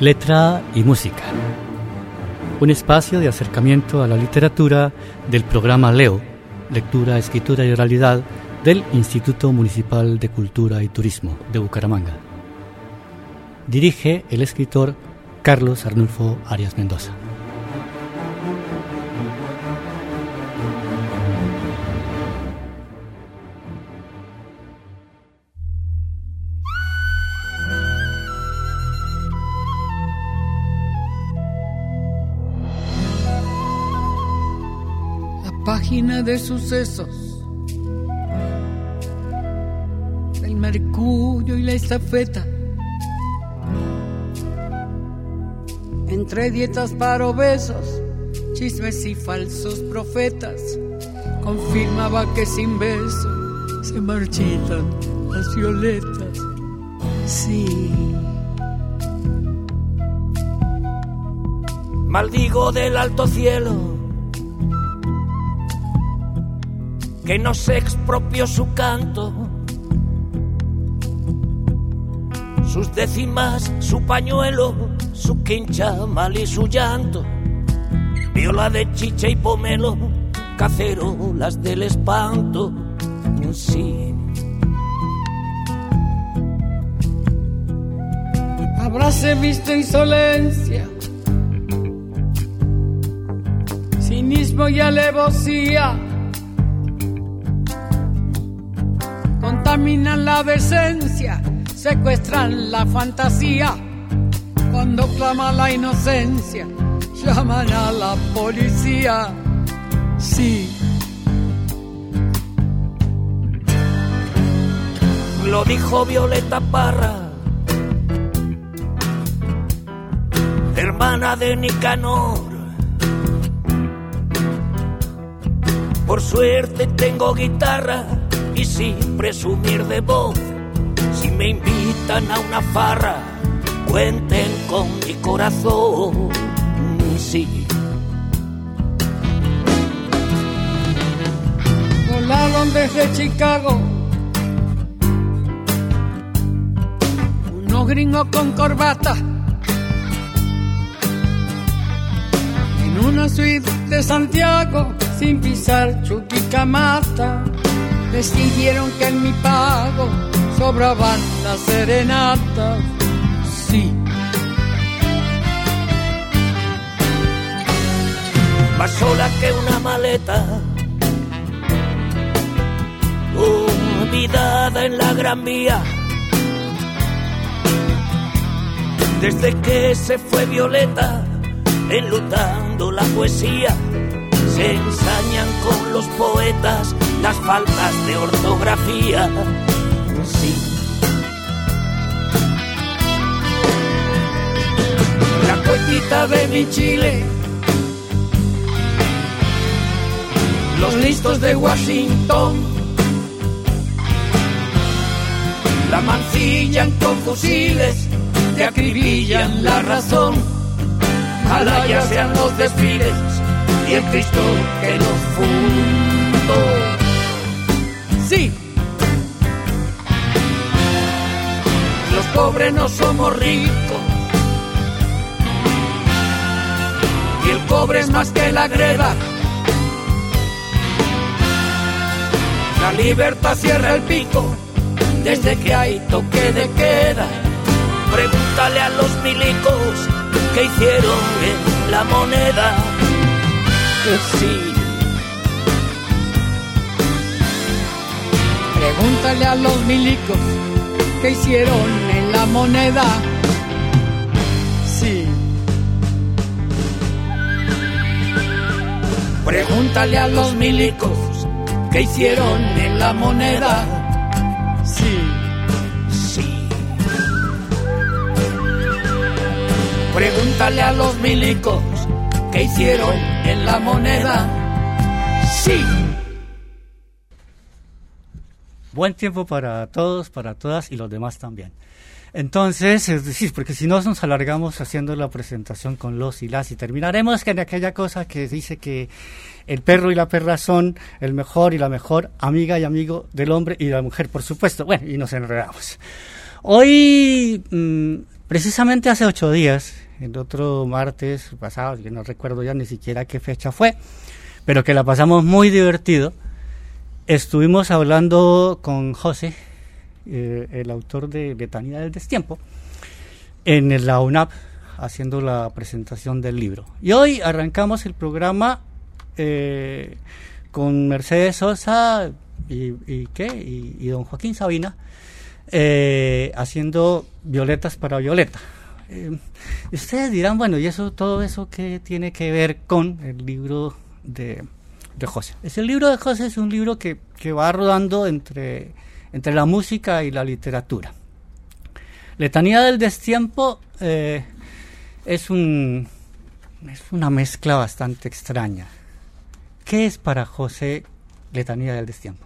Letra y Música. Un espacio de acercamiento a la literatura del programa Leo, Lectura, Escritura y Oralidad del Instituto Municipal de Cultura y Turismo de Bucaramanga. Dirige el escritor Carlos Arnulfo Arias Mendoza. De sucesos el mercurio y la estafeta. Entre dietas para obesos, chismes y falsos profetas, confirmaba que sin beso se marchitan las violetas. Sí. Maldigo del alto cielo que no se expropió su canto, sus décimas, su pañuelo, su quincha mal y su llanto, viola de chicha y pomelo, cacerolas del espanto, sí. Habráse visto insolencia, cinismo y alevosía contaminan la decencia, secuestran la fantasía. Cuando clama la inocencia, llaman a la policía. Sí. Lo dijo Violeta Parra, hermana de Nicanor. Por suerte tengo guitarra y sin presumir de voz. Si me invitan a una farra, cuenten con mi corazón. Sí. Volaron desde Chicago unos gringos con corbata en una suite de Santiago sin pisar Chuquicamata decidieron que en mi pago sobraban las serenatas. Sí. Más sola que una maleta, olvidada en la gran vía. Desde que se fue Violeta, enlutando la poesía, se ensañan con los poetas las faltas de ortografía. Sí. La poetita de mi Chile. Los listos de Washington. La mancillan con fusiles, te acribillan la razón. Ojalá ya sean los desfiles y el Cristo que nos fundó. Pobres no somos ricos. Y el cobre es más que la greda. La libertad cierra el pico desde que hay toque de queda. Pregúntale a los milicos que hicieron en la moneda. Sí. Pregúntale a los milicos que hicieron en la moneda. Sí. Pregúntale a los milicos que hicieron en la moneda. Sí. Sí. Pregúntale a los milicos que hicieron en la moneda. Sí. Buen tiempo para todos, para todas y los demás también. Entonces, es decir, porque si no nos alargamos haciendo la presentación con los y las y terminaremos en aquella cosa que dice que el perro y la perra son el mejor y la mejor amiga y amigo del hombre y de la mujer, por supuesto. Bueno, y nos enredamos. Hoy mm, Precisamente hace ocho días, el otro martes pasado, que no recuerdo ya ni siquiera qué fecha fue, pero que la pasamos muy divertido, estuvimos hablando con José, eh, el autor de Letanía del Destiempo, en la UNAP, haciendo la presentación del libro. Y hoy arrancamos el programa eh, con Mercedes Sosa y, ¿qué? y, don Joaquín Sabina eh, haciendo Violetas para Violeta. Ustedes dirán, bueno, ¿y eso todo eso qué tiene que ver con el libro de, de José? Es el libro de José es un libro que, que va rodando entre, entre la música y la literatura. Letanía del Destiempo eh, es, un, es una mezcla bastante extraña. ¿Qué es para José Letanía del Destiempo?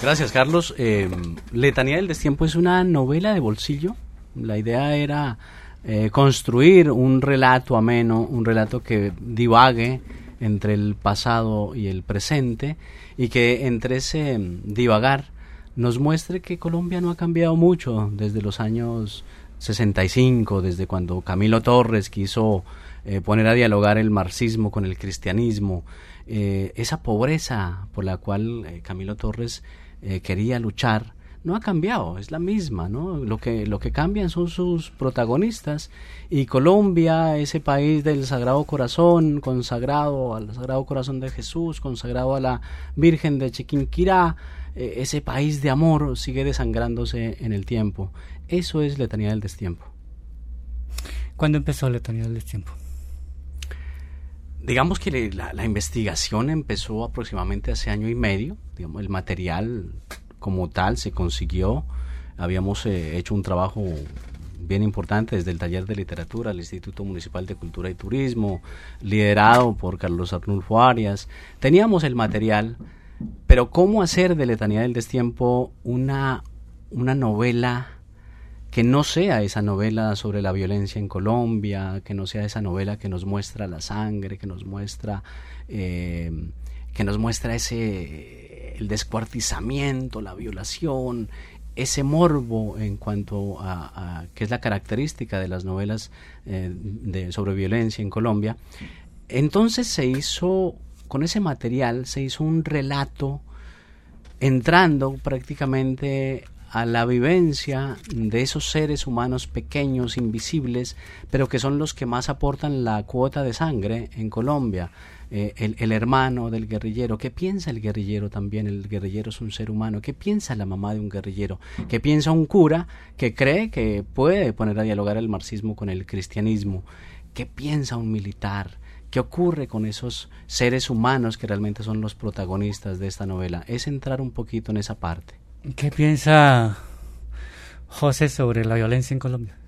Gracias, Carlos. Eh, Letanía del Destiempo es una novela de bolsillo. La idea era eh, construir un relato ameno, un relato que divague entre el pasado y el presente y que entre ese divagar nos muestre que Colombia no ha cambiado mucho desde los años 65, desde cuando Camilo Torres quiso eh, poner a dialogar el marxismo con el cristianismo, esa pobreza por la cual Camilo Torres eh, quería luchar, no ha cambiado, es la misma, ¿no? Lo que, lo que cambian son sus protagonistas. Y Colombia, ese país del Sagrado Corazón, consagrado al Sagrado Corazón de Jesús, consagrado a la Virgen de Chiquinquirá, eh, ese país de amor sigue desangrándose en el tiempo. Eso es letanía del destiempo. ¿Cuándo empezó letanía del destiempo? Digamos que la, investigación empezó aproximadamente hace año y medio. Digamos, el material como tal se consiguió. Habíamos eh, hecho un trabajo bien importante desde el taller de literatura del Instituto Municipal de Cultura y Turismo, liderado por Carlos Arnulfo Arias. Teníamos el material, pero ¿cómo hacer de Letanía del Destiempo una, una novela que no sea esa novela sobre la violencia en Colombia, que no sea esa novela que nos muestra la sangre, que nos muestra, eh, que nos muestra ese el descuartizamiento, la violación, ese morbo en cuanto a, que es la característica de las novelas eh, de, sobre violencia en Colombia. Entonces se hizo, con ese material, se hizo un relato entrando prácticamente a la vivencia de esos seres humanos pequeños, invisibles, pero que son los que más aportan la cuota de sangre en Colombia. Eh, el, hermano del guerrillero, ¿qué piensa el guerrillero también? El guerrillero es un ser humano, ¿qué piensa la mamá de un guerrillero? ¿Qué piensa un cura que cree que puede poner a dialogar el marxismo con el cristianismo? ¿Qué piensa un militar? ¿Qué ocurre con esos seres humanos que realmente son los protagonistas de esta novela? Es entrar un poquito en esa parte. ¿Qué piensa José sobre la violencia en Colombia?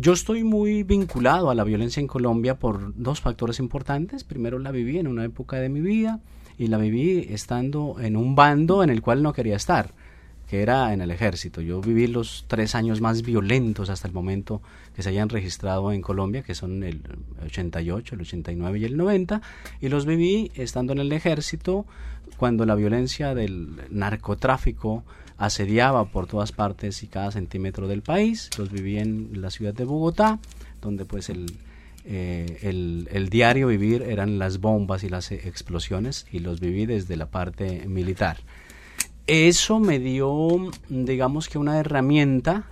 Yo estoy muy vinculado a la violencia en Colombia por dos factores importantes. Primero, la viví en una época de mi vida y la viví estando en un bando en el cual no quería estar, que era en el ejército. Yo viví los tres años más violentos hasta el momento que se hayan registrado en Colombia, que son el 88, el 89 y el 90, y los viví estando en el ejército cuando la violencia del narcotráfico asediaba por todas partes y cada centímetro del país. Los viví en la ciudad de Bogotá, donde pues el, eh, el, diario vivir eran las bombas y las explosiones y los viví desde la parte militar. Eso me dio, digamos que una herramienta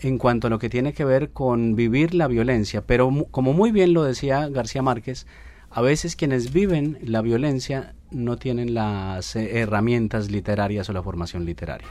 en cuanto a lo que tiene que ver con vivir la violencia, pero como muy bien lo decía García Márquez, a veces quienes viven la violencia no tienen las eh, herramientas literarias o la formación literaria.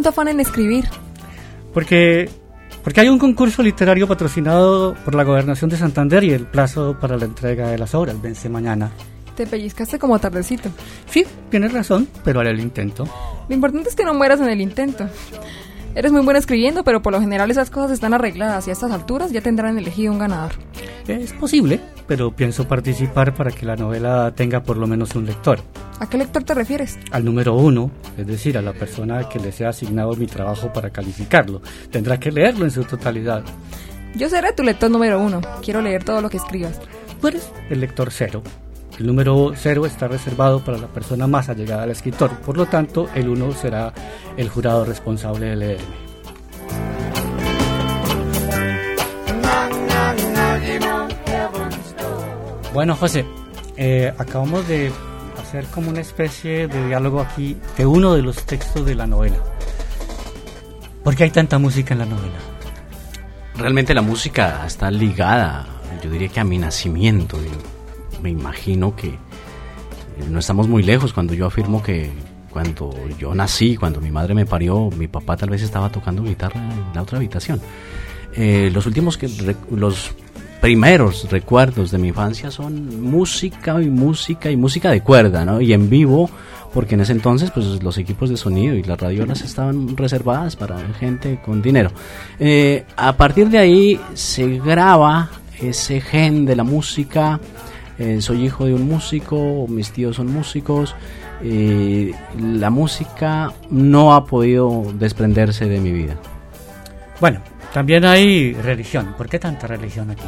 Tanto afán en escribir? Porque, porque hay un concurso literario patrocinado por la Gobernación de Santander y el plazo para la entrega de las obras vence mañana. Te pellizcaste como tardecito. Sí, tienes razón, pero haré el intento. Lo importante es que no mueras en el intento. Eres muy buena escribiendo, pero por lo general esas cosas están arregladas y a estas alturas ya tendrán elegido un ganador. Es posible, pero pienso participar para que la novela tenga por lo menos un lector. ¿A qué lector te refieres? Al número uno, es decir, a la persona que le sea asignado mi trabajo para calificarlo. Tendrá que leerlo en su totalidad. Yo seré tu lector número uno. Quiero leer todo lo que escribas. Tú eres el lector cero. El número cero está reservado para la persona más allegada al escritor. Por lo tanto, el uno será el jurado responsable de leerme. Bueno, José, eh, acabamos de hacer como una especie de diálogo aquí de uno de los textos de la novela. ¿Por qué hay tanta música en la novela? Realmente la música está ligada, yo diría que a mi nacimiento. Me imagino que no estamos muy lejos cuando yo afirmo que cuando yo nací, cuando mi madre me parió, mi papá tal vez estaba tocando guitarra en la otra habitación. Eh, los últimos que los primeros recuerdos de mi infancia son música y música y música de cuerda, ¿no? Y en vivo, porque en ese entonces pues los equipos de sonido y las radiolas estaban reservadas para gente con dinero. Eh, a partir de ahí se graba ese gen de la música. Eh, soy hijo de un músico, mis tíos son músicos. Eh, la música no ha podido desprenderse de mi vida. Bueno, también hay religión. ¿Por qué tanta religión aquí?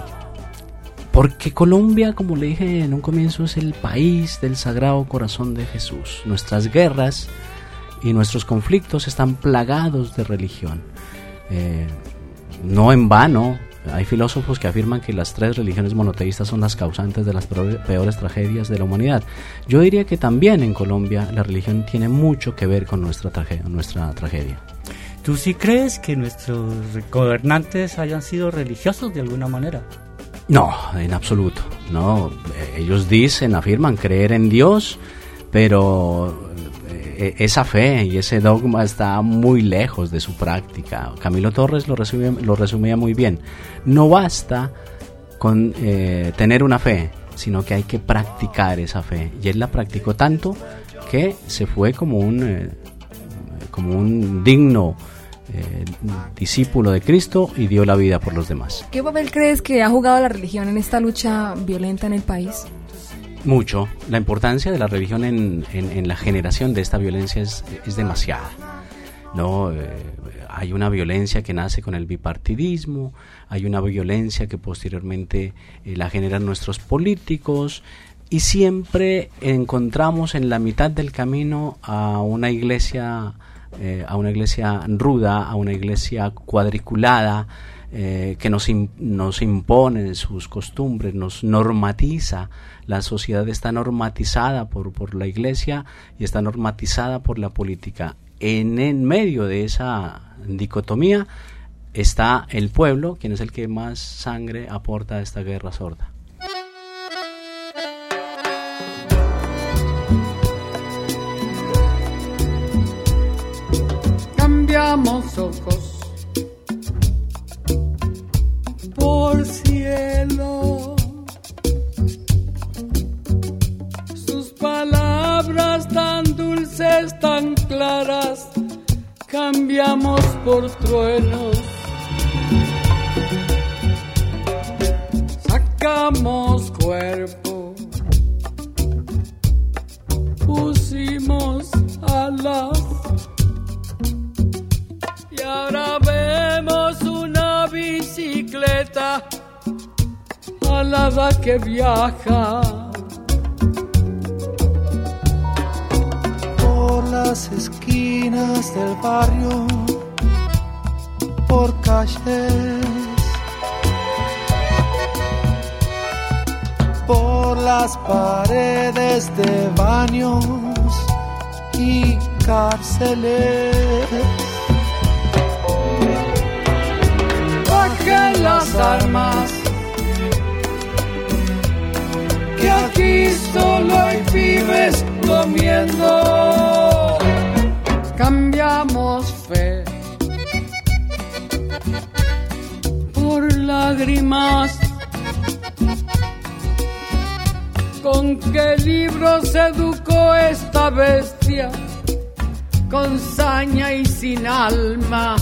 Porque Colombia, como le dije en un comienzo, es el país del Sagrado Corazón de Jesús. Nuestras guerras y nuestros conflictos están plagados de religión. Eh, no en vano, hay filósofos que afirman que las tres religiones monoteístas son las causantes de las peores tragedias de la humanidad. Yo diría que también en Colombia la religión tiene mucho que ver con nuestra tragedia. Nuestra tragedia. ¿Tú sí crees que nuestros gobernantes hayan sido religiosos de alguna manera? No, en absoluto. No, ellos dicen, afirman creer en Dios, pero eh, esa fe y ese dogma está muy lejos de su práctica. Camilo Torres lo, lo resumía muy bien. No basta con eh, tener una fe, sino que hay que practicar esa fe. Y él la practicó tanto que se fue como un, eh, como un digno eh, discípulo de Cristo y dio la vida por los demás. ¿Qué papel crees que ha jugado la religión en esta lucha violenta en el país? Mucho. La importancia de la religión en, en, la generación de esta violencia es, es demasiada. ¿no? Eh, hay una violencia que nace con el bipartidismo, hay una violencia que posteriormente eh, la generan nuestros políticos y siempre encontramos en la mitad del camino a una iglesia eh, a una iglesia ruda, a una iglesia cuadriculada, eh, que nos, nos impone sus costumbres, nos normatiza. La sociedad está normatizada por, por la iglesia y está normatizada por la política. En, en medio de esa dicotomía está el pueblo, quien es el que más sangre aporta a esta guerra sorda. Ojos por cielo. Sus palabras tan dulces, tan claras, cambiamos por truenos. Sacamos cuerpo, pusimos alas ahora vemos una bicicleta alada que viaja. Por las esquinas del barrio, por calles, por las paredes de baños y cárceles las armas. Que aquí solo hay pibes comiendo. Cambiamos fe por lágrimas. ¿Con qué libro se educó esta bestia? Con saña y sin alma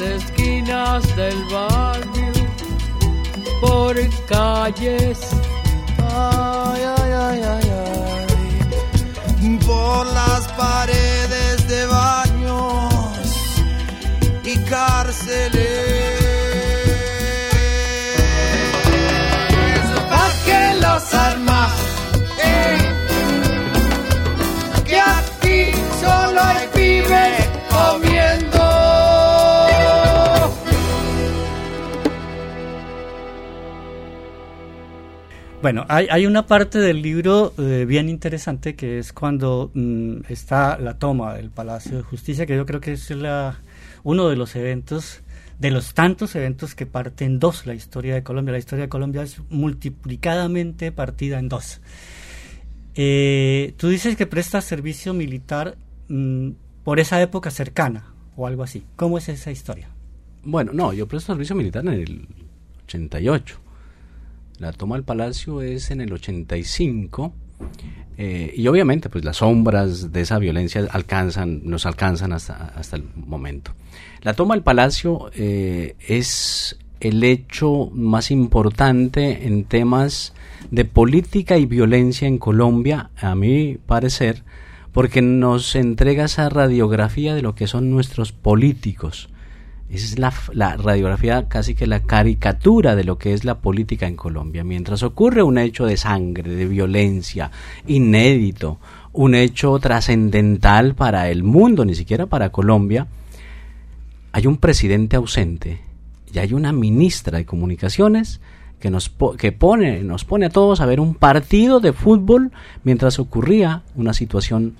esquinas del barrio, por calles, ay, ay, ay, ay. Por las paredes Bueno, hay, una parte del libro eh, bien interesante que es cuando mm, está la toma del Palacio de Justicia, que yo creo que es la, uno de los eventos, de los tantos eventos que parten en dos la historia de Colombia. La historia de Colombia es multiplicadamente partida en dos. Eh, tú dices que prestas servicio militar mm, por esa época cercana o algo así. ¿Cómo es esa historia? Bueno, no, yo presto servicio militar en el 88. La toma del palacio es en el 85. eh, y obviamente, pues las sombras de esa violencia alcanzan, nos alcanzan hasta, hasta el momento. La toma del palacio eh, es el hecho más importante en temas de política y violencia en Colombia, a mi parecer, porque nos entrega esa radiografía de lo que son nuestros políticos. Esa es la, la, radiografía, casi que la caricatura de lo que es la política en Colombia. Mientras ocurre un hecho de sangre, de violencia, inédito, un hecho trascendental para el mundo, ni siquiera para Colombia, hay un presidente ausente y hay una ministra de comunicaciones que nos que pone nos pone a todos a ver un partido de fútbol mientras ocurría una situación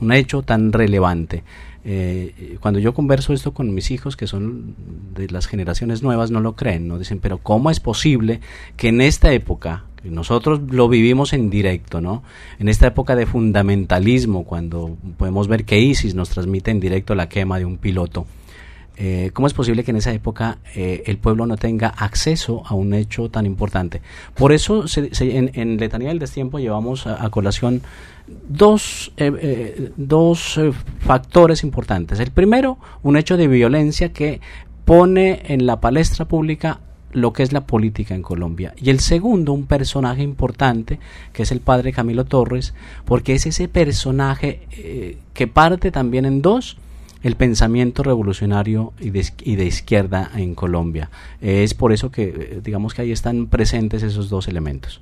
un hecho tan relevante eh, cuando yo converso esto con mis hijos que son de las generaciones nuevas no lo creen no dicen pero cómo es posible que en esta época nosotros lo vivimos en directo, ¿no? En esta época de fundamentalismo, cuando podemos ver que ISIS nos transmite en directo la quema de un piloto, eh, ¿cómo es posible que en esa época eh, el pueblo no tenga acceso a un hecho tan importante? Por eso se, se, en, en, Letanía del Destiempo llevamos a, colación dos, eh, dos factores importantes. El primero, un hecho de violencia que pone en la palestra pública lo que es la política en Colombia. Y el segundo, un personaje importante, que es el padre Camilo Torres, porque es ese personaje que parte también en dos el pensamiento revolucionario y de, y de izquierda en Colombia. Eh, es por eso que, digamos que ahí están presentes esos dos elementos.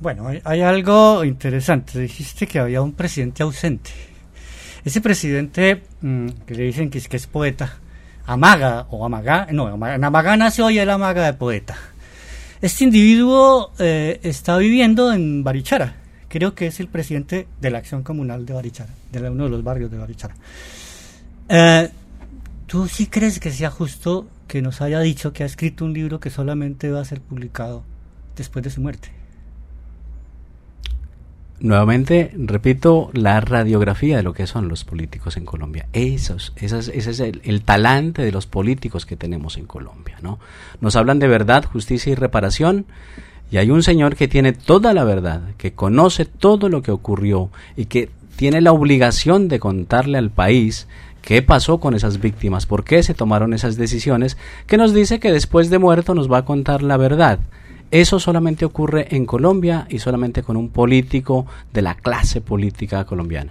Bueno, hay, algo interesante. Dijiste que había un presidente ausente. Ese presidente mm, que le dicen que es, que es poeta, amaga o amaga, no, en amaga nació y él amaga de poeta. Este individuo eh, está viviendo en Barichara. Creo que es el presidente de la Acción Comunal de Barichara, de uno de los barrios de Barichara. Eh, ¿Tú sí crees que sea justo que nos haya dicho que ha escrito un libro que solamente va a ser publicado después de su muerte? Nuevamente, repito, la radiografía de lo que son los políticos en Colombia. Esos, ese es el, talante de los políticos que tenemos en Colombia. ¿no? Nos hablan de verdad, justicia y reparación. Y hay un señor que tiene toda la verdad, que conoce todo lo que ocurrió y que tiene la obligación de contarle al país qué pasó con esas víctimas, por qué se tomaron esas decisiones, que nos dice que después de muerto nos va a contar la verdad. Eso solamente ocurre en Colombia y solamente con un político de la clase política colombiana.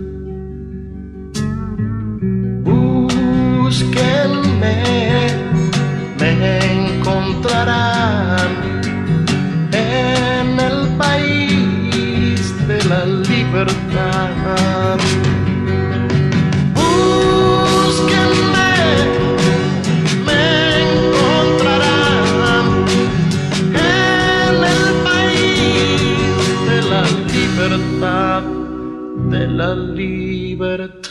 me encontrarán en el país de la libertad. Búsquenme, me encontrarán en el país de la libertad, de la libertad.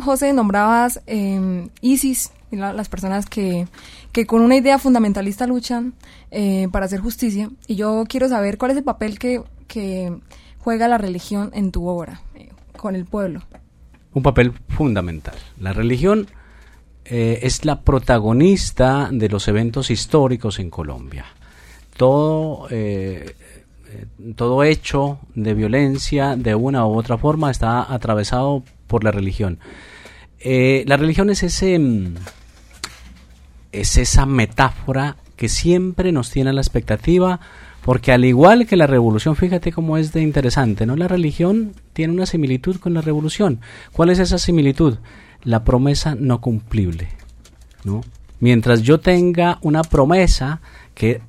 José, nombrabas eh, ISIS, las personas que, que, con una idea fundamentalista luchan eh, para hacer justicia. Y yo quiero saber cuál es el papel que, que juega la religión en tu obra, eh, con el pueblo. Un papel fundamental. La religión eh, es la protagonista de los eventos históricos en Colombia. Todo todo hecho de violencia de una u otra forma está atravesado por la religión. Eh, la religión es ese mm, es esa metáfora que siempre nos tiene a la expectativa, porque al igual que la revolución, fíjate cómo es de interesante, ¿no? La religión tiene una similitud con la revolución. ¿Cuál es esa similitud? La promesa no cumplible, ¿no? Mientras yo tenga una promesa que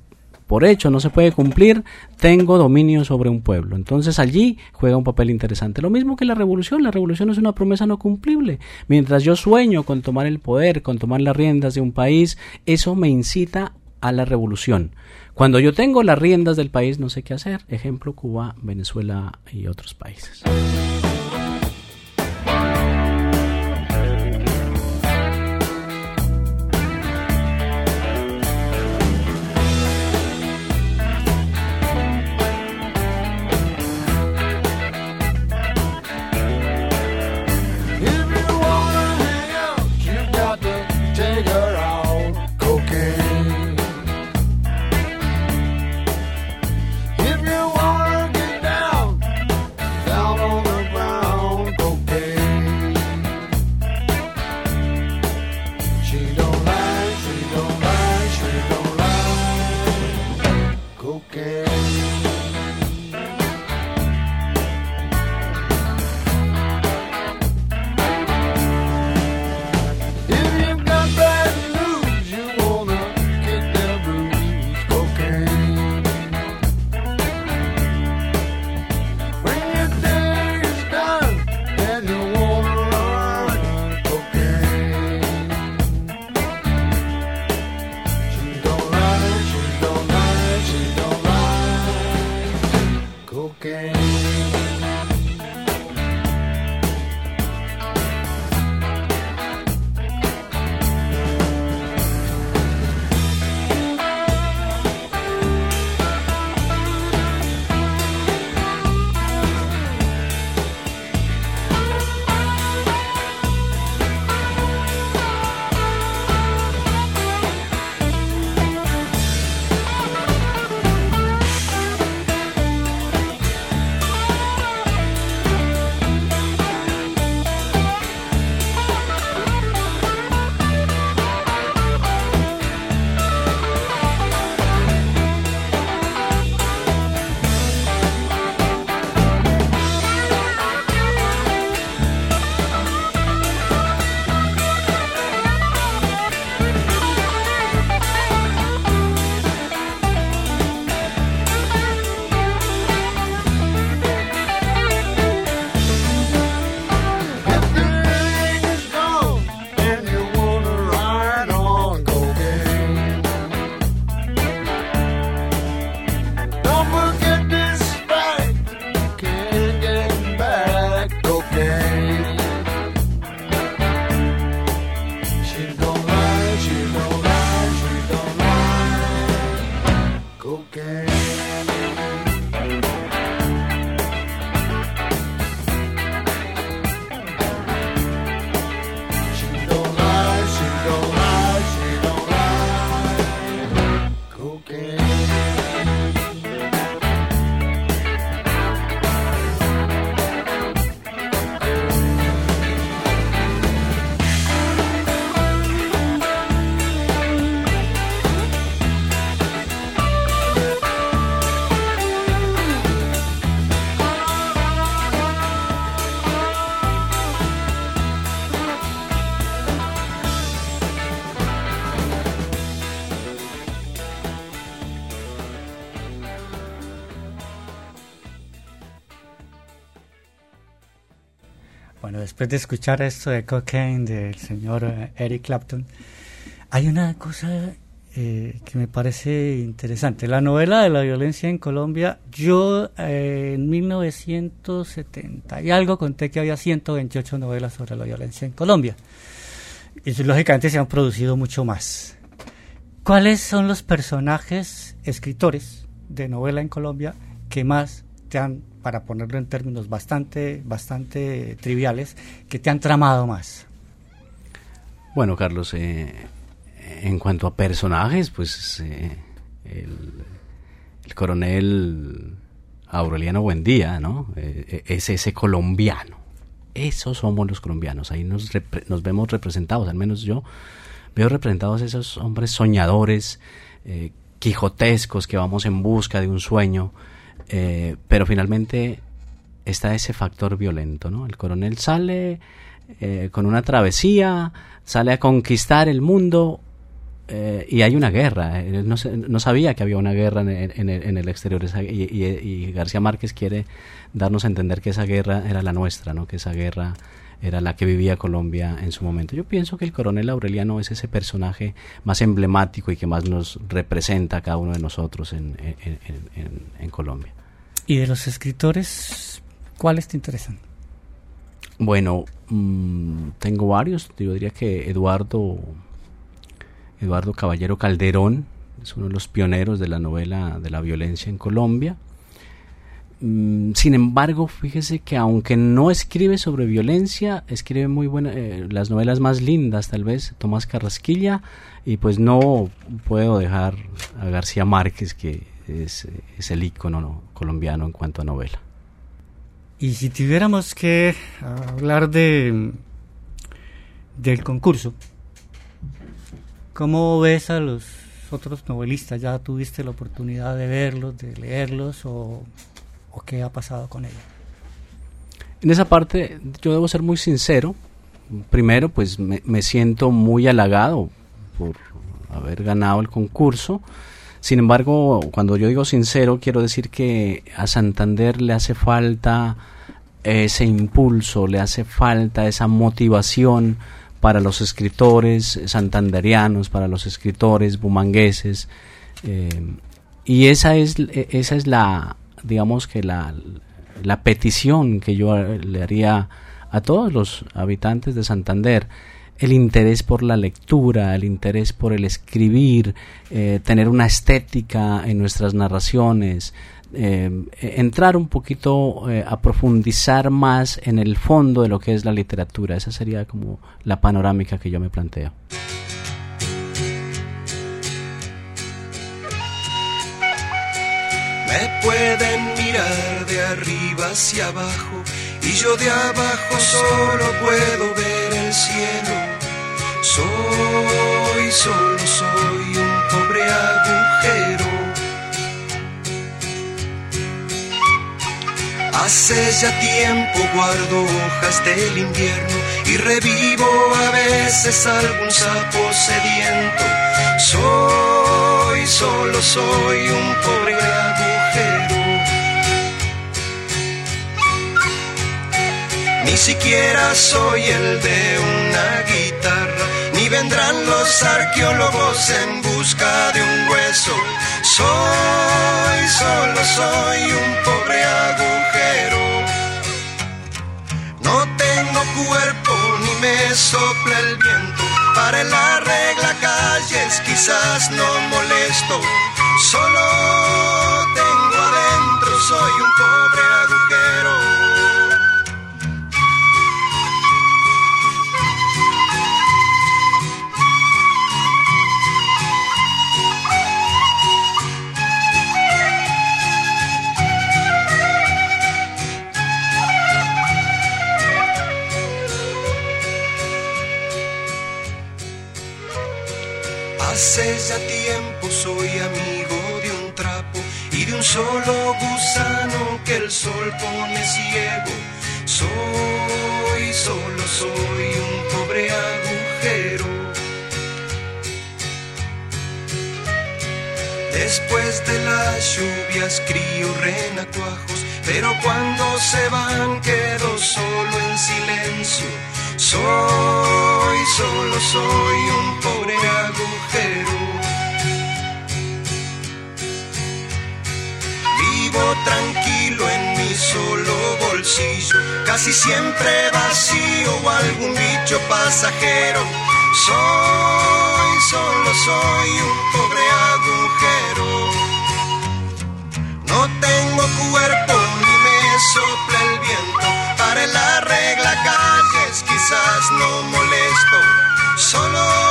por hecho no se puede cumplir, tengo dominio sobre un pueblo. Entonces allí juega un papel interesante. Lo mismo que la revolución. La revolución es una promesa no cumplible. Mientras yo sueño con tomar el poder, con tomar las riendas de un país, eso me incita a la revolución. Cuando yo tengo las riendas del país no sé qué hacer. Ejemplo, Cuba, Venezuela y otros países. Después de escuchar esto de Cocaine del señor eh, Eric Clapton, hay una cosa eh, que me parece interesante. La novela de la violencia en Colombia, yo eh, en 1970 y algo conté que había 128 novelas sobre la violencia en Colombia. Y lógicamente se han producido mucho más. ¿Cuáles son los personajes, escritores de novela en Colombia que más te han para ponerlo en términos bastante, bastante triviales, que te han tramado más? Bueno, Carlos, eh, en cuanto a personajes, pues eh, el, coronel Aureliano Buendía, ¿no? Eh, es ese colombiano. Esos somos los colombianos. Ahí nos, nos vemos representados, al menos yo veo representados esos hombres soñadores, quijotescos, que vamos en busca de un sueño eh, pero finalmente está ese factor violento, ¿no? El coronel sale eh, con una travesía, sale a conquistar el mundo eh, y hay una guerra. Él no, no, sabía que había una guerra en el, en el, exterior. y, y, García Márquez quiere darnos a entender que esa guerra era la nuestra, ¿no? que esa guerra era la que vivía Colombia en su momento. Yo pienso que el coronel Aureliano es ese personaje más emblemático y que más nos representa a cada uno de nosotros en, en Colombia. ¿Y de los escritores, cuáles te interesan? Bueno, mmm, tengo varios. Yo diría que Eduardo, Eduardo Caballero Calderón es uno de los pioneros de la novela de la violencia en Colombia. Mm, sin embargo, fíjese que aunque no escribe sobre violencia, escribe muy buenas, eh, las novelas más lindas, tal vez, Tomás Carrasquilla, y pues no puedo dejar a García Márquez, que es, el ícono colombiano en cuanto a novela. Y si tuviéramos que hablar de del concurso, ¿cómo ves a los otros novelistas? ¿Ya tuviste la oportunidad de verlos, de leerlos o, qué ha pasado con ellos? En esa parte yo debo ser muy sincero. Primero, pues me, siento muy halagado por haber ganado el concurso. Sin embargo, cuando yo digo sincero, quiero decir que a Santander le hace falta ese impulso, le hace falta esa motivación para los escritores santanderianos, para los escritores bumangueses. Eh, y esa es, esa es la, digamos que la, la petición que yo le haría a todos los habitantes de Santander el interés por la lectura, el interés por el escribir, eh, tener una estética en nuestras narraciones, eh, entrar un poquito eh, a profundizar más en el fondo de lo que es la literatura. Esa sería como la panorámica que yo me planteo. Me pueden mirar de arriba hacia abajo y yo de abajo solo puedo ver el cielo. Soy, solo soy un pobre agujero Hace ya tiempo guardo hojas del invierno y revivo a veces algún sapo sediento. Soy, solo soy un pobre agujero. Ni siquiera soy el de una guitarra, ni vendrán los arqueólogos en busca de un hueso. Soy, solo soy un pobre agujero. No tengo cuerpo ni me sopla el viento. Para la regla calles quizás no molesto. Solo tengo adentro, soy un pobre Hace ya tiempo soy amigo de un trapo y de un solo gusano que el sol pone ciego. Soy, solo soy un pobre agujero. Después de las lluvias crío renacuajos, pero cuando se van quedo solo en silencio. Soy, solo soy un pobre agujero. Solo bolsillo, casi siempre vacío o algún bicho pasajero. Soy, solo soy un pobre agujero. No tengo cuerpo ni me sopla el viento para la regla calles quizás no molesto solo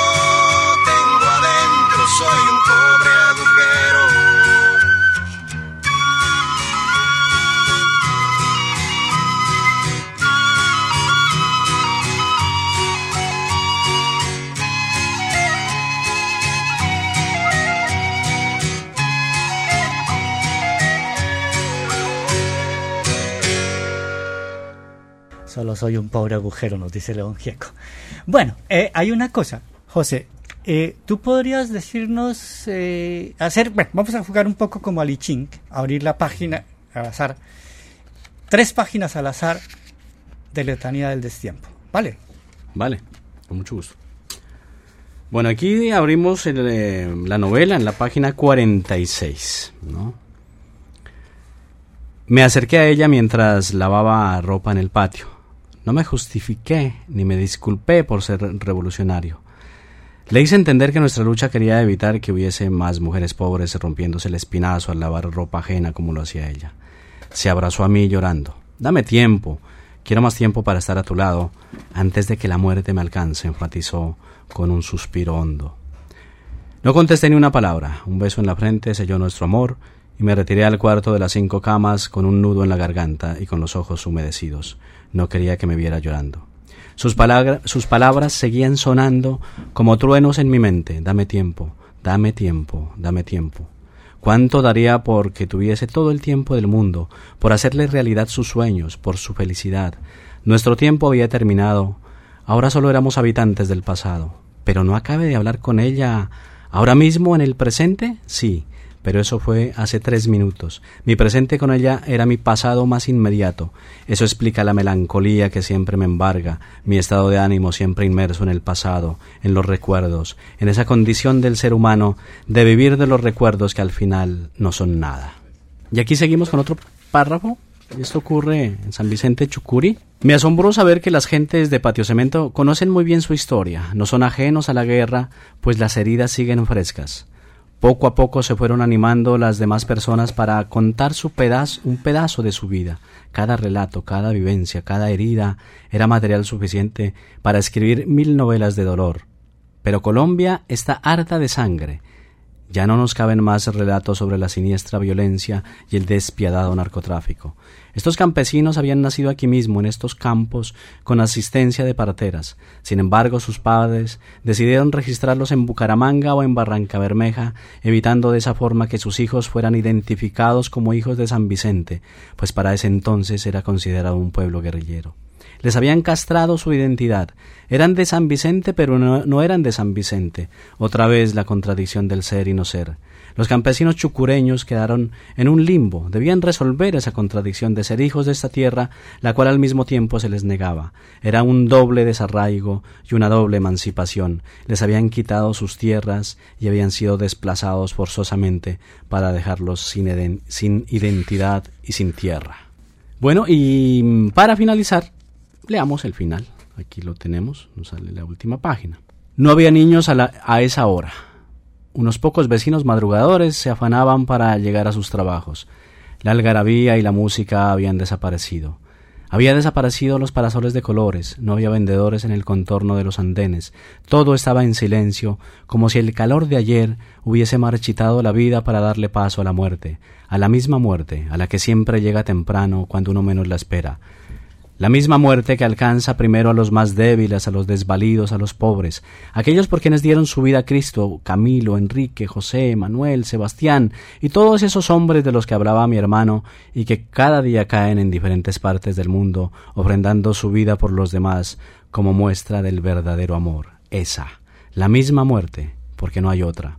Soy un pobre agujero, nos dice León Gieco. Bueno, eh, hay una cosa, José. Eh, Tú podrías decirnos, eh, hacer, bueno, vamos a jugar un poco como Chink, abrir la página al azar, tres páginas al azar de Letanía del Destiempo, ¿vale? Vale, con mucho gusto. Bueno, aquí abrimos la novela en la página 46, ¿no? Me acerqué a ella mientras lavaba ropa en el patio. No me justifiqué ni me disculpé por ser revolucionario. Le hice entender que nuestra lucha quería evitar que hubiese más mujeres pobres rompiéndose el espinazo al lavar ropa ajena como lo hacía ella. Se abrazó a mí llorando. Dame tiempo. Quiero más tiempo para estar a tu lado antes de que la muerte me alcance, enfatizó con un suspiro hondo. No contesté ni una palabra. Un beso en la frente selló nuestro amor y me retiré al cuarto de las cinco camas con un nudo en la garganta y con los ojos humedecidos. No quería que me viera llorando. Sus, palabra- sus palabras seguían sonando como truenos en mi mente. Dame tiempo, dame tiempo, dame tiempo. ¿Cuánto daría por que tuviese todo el tiempo del mundo, por hacerle realidad sus sueños, por su felicidad? Nuestro tiempo había terminado. Ahora solo éramos habitantes del pasado. Pero no acabe de hablar con ella ahora mismo en el presente? Sí, pero eso fue hace tres minutos. Mi presente con ella era mi pasado más inmediato. Eso explica la melancolía que siempre me embarga, mi estado de ánimo siempre inmerso en el pasado, en los recuerdos, en esa condición del ser humano de vivir de los recuerdos que al final no son nada. Y aquí seguimos con otro párrafo. Esto ocurre en San Vicente Chucuri. Me asombró saber que las gentes de Patio Cemento conocen muy bien su historia, no son ajenos a la guerra, pues las heridas siguen frescas. Poco a poco se fueron animando las demás personas para contar su pedazo, un pedazo de su vida. Cada relato, cada vivencia, cada herida era material suficiente para escribir mil novelas de dolor. Pero Colombia está harta de sangre. Ya no nos caben más relatos sobre la siniestra violencia y el despiadado narcotráfico. Estos campesinos habían nacido aquí mismo, en estos campos, con asistencia de parteras. Sin embargo, sus padres decidieron registrarlos en Bucaramanga o en Barranca Bermeja, evitando de esa forma que sus hijos fueran identificados como hijos de San Vicente, pues para ese entonces era considerado un pueblo guerrillero. Les habían castrado su identidad. Eran de San Vicente, pero no, no, eran de San Vicente. Otra vez la contradicción del ser y no ser. Los campesinos chucureños quedaron en un limbo. Debían resolver esa contradicción de ser hijos de esta tierra, la cual al mismo tiempo se les negaba. Era un doble desarraigo y una doble emancipación. Les habían quitado sus tierras y habían sido desplazados forzosamente para dejarlos sin, identidad y sin tierra. Bueno, y para finalizar, Leamos el final. Aquí lo tenemos, nos sale la última página. No había niños a, esa hora. Unos pocos vecinos madrugadores se afanaban para llegar a sus trabajos. La algarabía y la música habían desaparecido. Había desaparecido los parasoles de colores, no había vendedores en el contorno de los andenes, todo estaba en silencio, como si el calor de ayer hubiese marchitado la vida para darle paso a la muerte, a la misma muerte, a la que siempre llega temprano cuando uno menos la espera, la misma muerte que alcanza primero a los más débiles, a los desvalidos, a los pobres, aquellos por quienes dieron su vida a Cristo, Camilo, Enrique, José, Manuel, Sebastián y todos esos hombres de los que hablaba mi hermano y que cada día caen en diferentes partes del mundo, ofrendando su vida por los demás como muestra del verdadero amor. Esa, la misma muerte, porque no hay otra.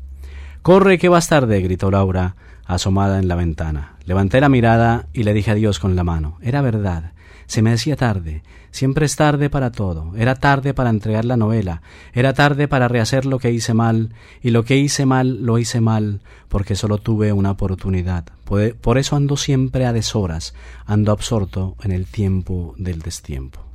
Corre que vas tarde, gritó Laura, asomada en la ventana. Levanté la mirada y le dije adiós con la mano. Era verdad. Se me decía tarde, siempre es tarde para todo, era tarde para entregar la novela, era tarde para rehacer lo que hice mal, y lo que hice mal lo hice mal, porque solo tuve una oportunidad. Por eso ando siempre a deshoras, ando absorto en el tiempo del destiempo.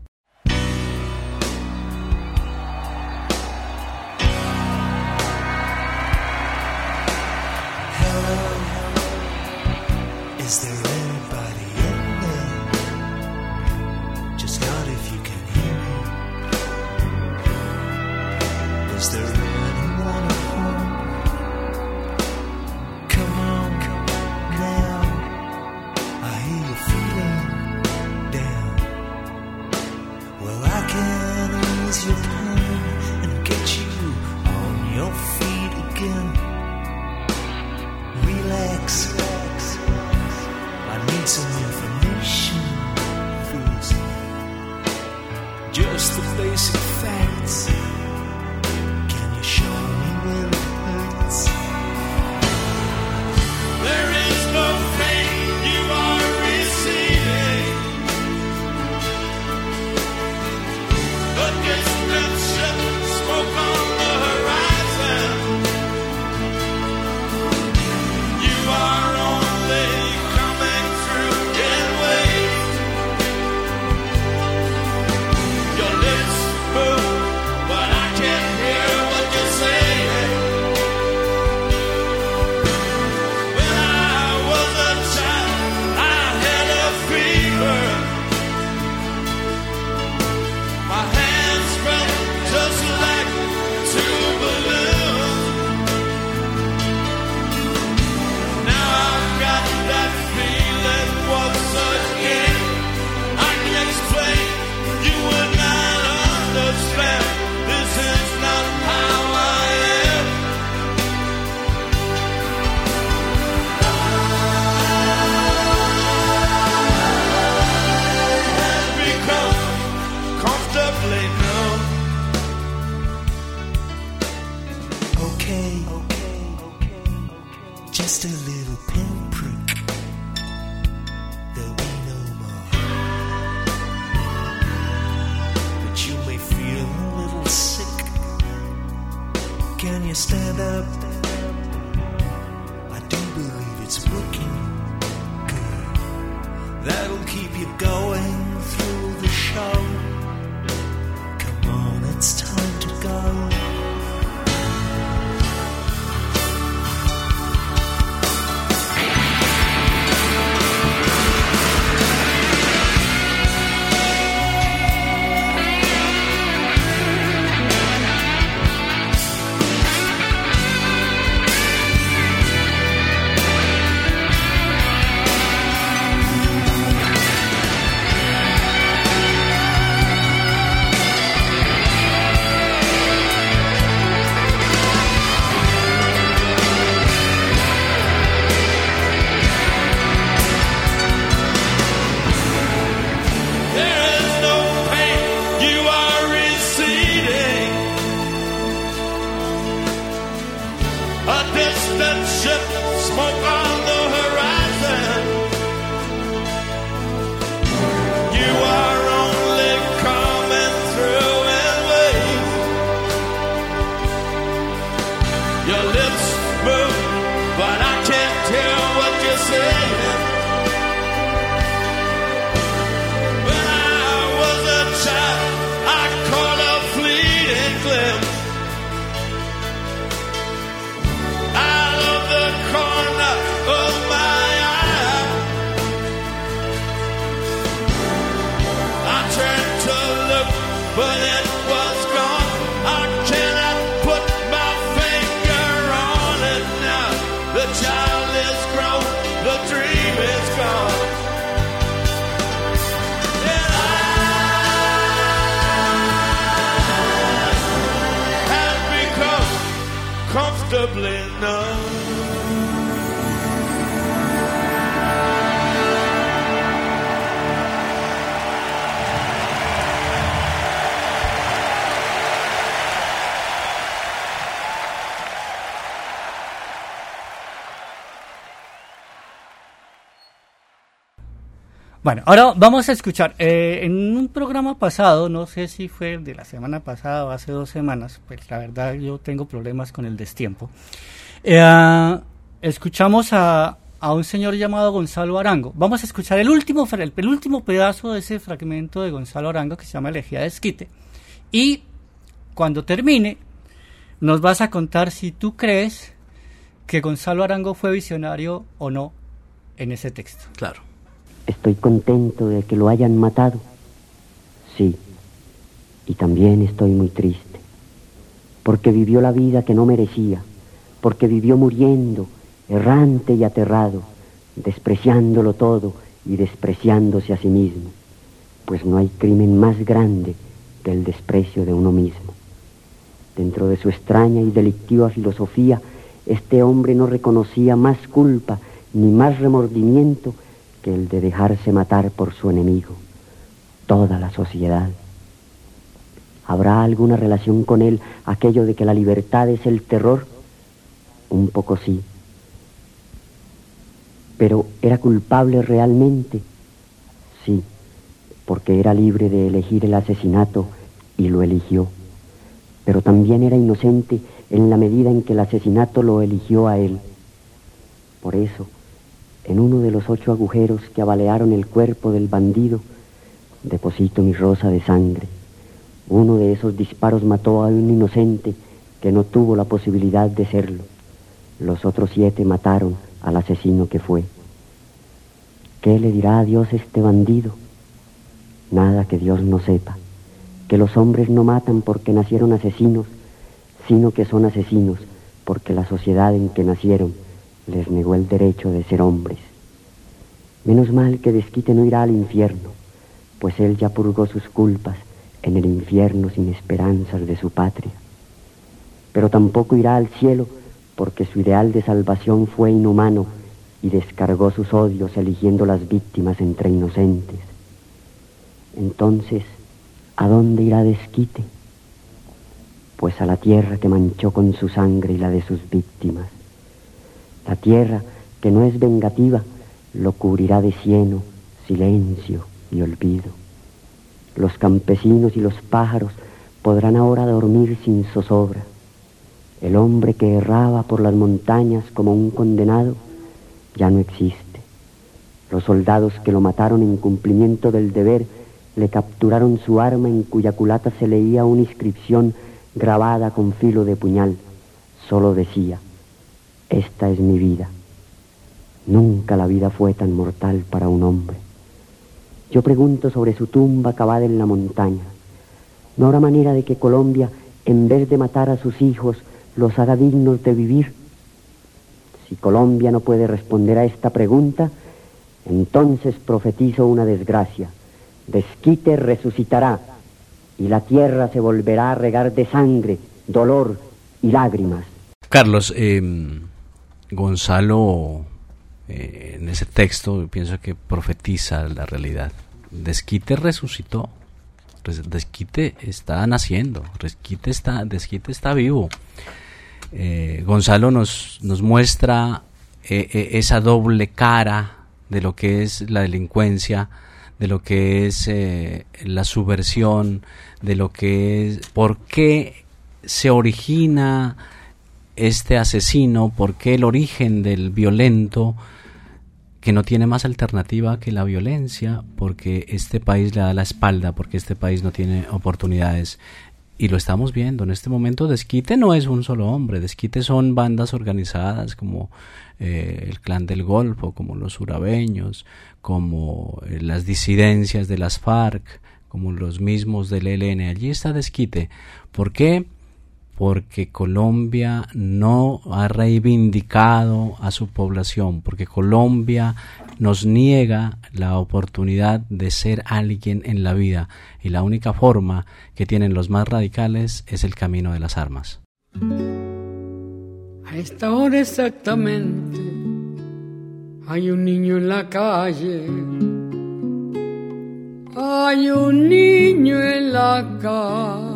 Bueno, ahora vamos a escuchar. eh, en un programa pasado, no sé si fue de la semana pasada o hace dos semanas, pues la verdad yo tengo problemas con el destiempo. Eh, escuchamos a, un señor llamado Gonzalo Arango. Vamos a escuchar el último, el penúltimo pedazo de ese fragmento de Gonzalo Arango que se llama Elegía de Esquite. Y cuando termine, nos vas a contar si tú crees que Gonzalo Arango fue visionario o no en ese texto. Claro. Estoy contento de que lo hayan matado. Sí. Y también estoy muy triste. Porque vivió la vida que no merecía. Porque vivió muriendo, errante y aterrado, despreciándolo todo y despreciándose a sí mismo. Pues no hay crimen más grande que el desprecio de uno mismo. Dentro de su extraña y delictiva filosofía, este hombre no reconocía más culpa ni más remordimiento que el de dejarse matar por su enemigo, toda la sociedad. ¿Habrá alguna relación con él aquello de que la libertad es el terror? Un poco sí. Pero ¿era culpable realmente? Sí, porque era libre de elegir el asesinato y lo eligió. Pero también era inocente en la medida en que el asesinato lo eligió a él. Por eso, en uno de los ocho agujeros que abalearon el cuerpo del bandido, deposito mi rosa de sangre. Uno de esos disparos mató a un inocente que no tuvo la posibilidad de serlo. Los otros siete mataron al asesino que fue. ¿Qué le dirá a Dios este bandido? Nada que Dios no sepa. Que los hombres no matan porque nacieron asesinos, sino que son asesinos porque la sociedad en que nacieron les negó el derecho de ser hombres. Menos mal que Desquite no irá al infierno, pues él ya purgó sus culpas en el infierno sin esperanzas de su patria. Pero tampoco irá al cielo porque su ideal de salvación fue inhumano y descargó sus odios eligiendo las víctimas entre inocentes. Entonces, ¿a dónde irá Desquite? Pues a la tierra que manchó con su sangre y la de sus víctimas. La tierra que no es vengativa, lo cubrirá de cieno, silencio y olvido. Los campesinos y los pájaros podrán ahora dormir sin zozobra. El hombre que erraba por las montañas como un condenado ya no existe. Los soldados que lo mataron en cumplimiento del deber le capturaron su arma en cuya culata se leía una inscripción grabada con filo de puñal. Solo decía, esta es mi vida. Nunca la vida fue tan mortal para un hombre. Yo pregunto sobre su tumba cavada en la montaña. ¿No habrá manera de que Colombia, en vez de matar a sus hijos, los haga dignos de vivir? Si Colombia no puede responder a esta pregunta, entonces profetizo una desgracia. Desquite resucitará y la tierra se volverá a regar de sangre, dolor y lágrimas. Carlos, eh, Gonzalo eh, en ese texto pienso que profetiza la realidad. Desquite resucitó. Res- Desquite está naciendo. Desquite está, está vivo. Eh, Gonzalo nos, nos muestra eh, esa doble cara de lo que es la delincuencia, de lo que es la subversión, de lo que es por qué se origina este asesino, por qué el origen del violento que no tiene más alternativa que la violencia, porque este país le da la espalda, porque este país no tiene oportunidades. Y lo estamos viendo en este momento. Desquite no es un solo hombre, Desquite son bandas organizadas como eh, el Clan del Golfo, como los urabeños, como eh, las disidencias de las FARC, como los mismos del ELN. Allí está Desquite. ¿Por qué? Porque Colombia no ha reivindicado a su población, porque Colombia nos niega la oportunidad de ser alguien en la vida y la única forma que tienen los más radicales es el camino de las armas. A esta hora exactamente hay un niño en la calle. Hay un niño en la calle.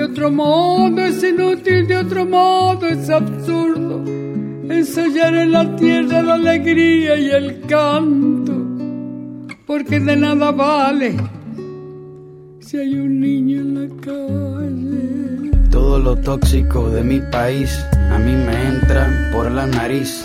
De otro modo es inútil, de otro modo es absurdo ensayar en la tierra la alegría y el canto, porque de nada vale si hay un niño en la calle. Todo lo tóxico de mi país a mí me entra por la nariz.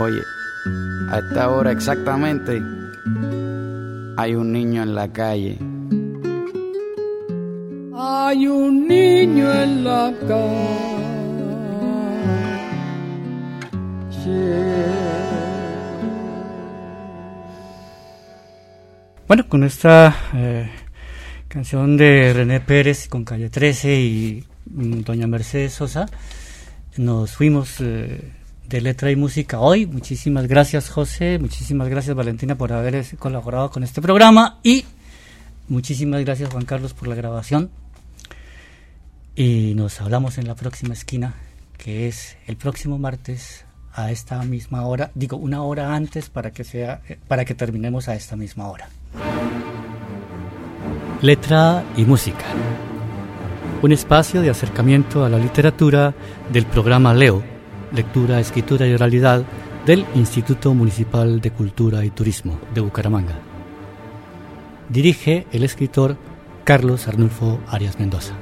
Oye, a esta hora exactamente hay un niño en la calle. Hay un niño en la calle. Bueno, con esta eh, canción de René Pérez con Calle 13 y mm, Doña Mercedes Sosa, nos fuimos eh, de letra y música hoy. Muchísimas gracias José, muchísimas gracias Valentina por haber colaborado con este programa y muchísimas gracias Juan Carlos por la grabación. Y nos hablamos en la próxima esquina, que es el próximo martes a esta misma hora, digo una hora antes para que sea eh, para que terminemos a esta misma hora. Letra y música. Un espacio de acercamiento a la literatura del programa Leo, Lectura, Escritura y Oralidad del Instituto Municipal de Cultura y Turismo de Bucaramanga. Dirige el escritor Carlos Arnulfo Arias Mendoza.